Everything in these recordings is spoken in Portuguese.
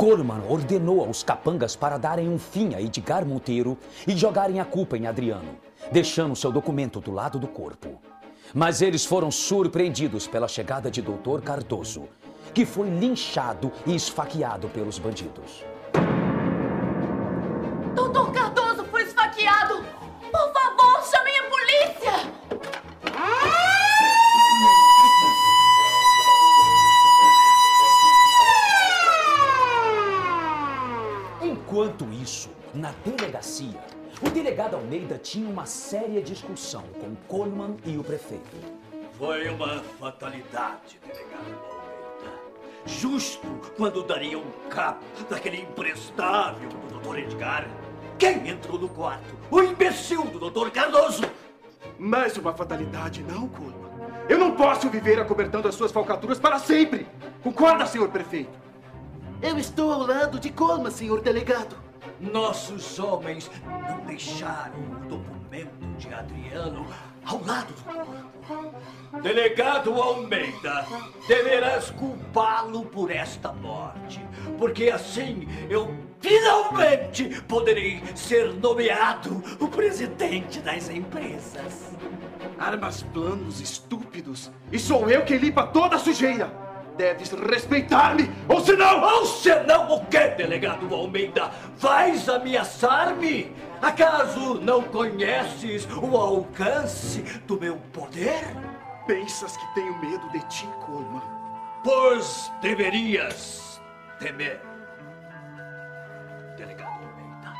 Coleman ordenou aos capangas para darem um fim a Edgar Monteiro e jogarem a culpa em Adriano, deixando seu documento do lado do corpo. Mas eles foram surpreendidos pela chegada de Doutor Cardoso, que foi linchado e esfaqueado pelos bandidos. Isso, na delegacia, o delegado Almeida tinha uma séria discussão com Coleman e o prefeito. Foi uma fatalidade, delegado Almeida. Justo quando dariam cabo daquele imprestável do doutor Edgar. Quem entrou no quarto? O imbecil do doutor Cardoso! Mais uma fatalidade, não, Coleman. Eu não posso viver acobertando as suas falcatruas para sempre. Concorda, senhor prefeito? Eu estou ao lado de Coleman, senhor delegado. Nossos homens não deixaram o documento de Adriano ao lado do corpo. Delegado Almeida, deverás culpá-lo por esta morte, porque assim eu finalmente poderei ser nomeado o presidente das empresas. Armas planos estúpidos. E sou eu quem limpa toda a sujeira. Deves respeitar-me, ou senão... Ou senão o quê, delegado Almeida? Vais ameaçar-me? Acaso não conheces o alcance do meu poder? Pensas que tenho medo de ti, Coleman? Pois deverias temer, delegado Almeida.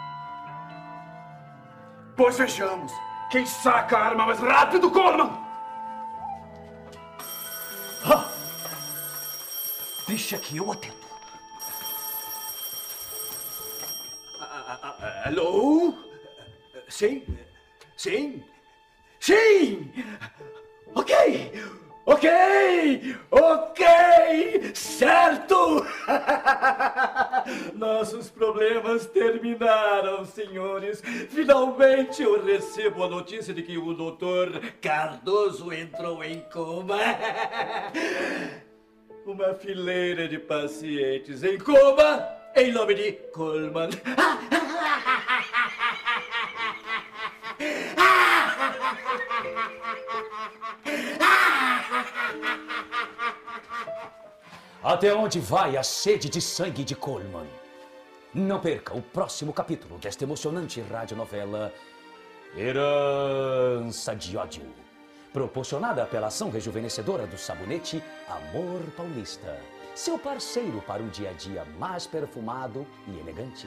Pois vejamos. Quem saca a arma mais rápido, Coleman? Deixa que eu atendo. Ah, ah, ah, Alô? Sim? Sim? Sim! Ok! Ok! Ok! Certo! Nossos problemas terminaram, senhores. Finalmente eu recebo a notícia de que o doutor Cardoso entrou em coma. Uma fileira de pacientes em coma em nome de Coleman. Até onde vai a sede de sangue de Coleman? Não perca o próximo capítulo desta emocionante radionovela Herança de Ódio, proporcionada pela ação rejuvenescedora do sabonete Amor Paulista. Seu parceiro para um dia a dia mais perfumado e elegante.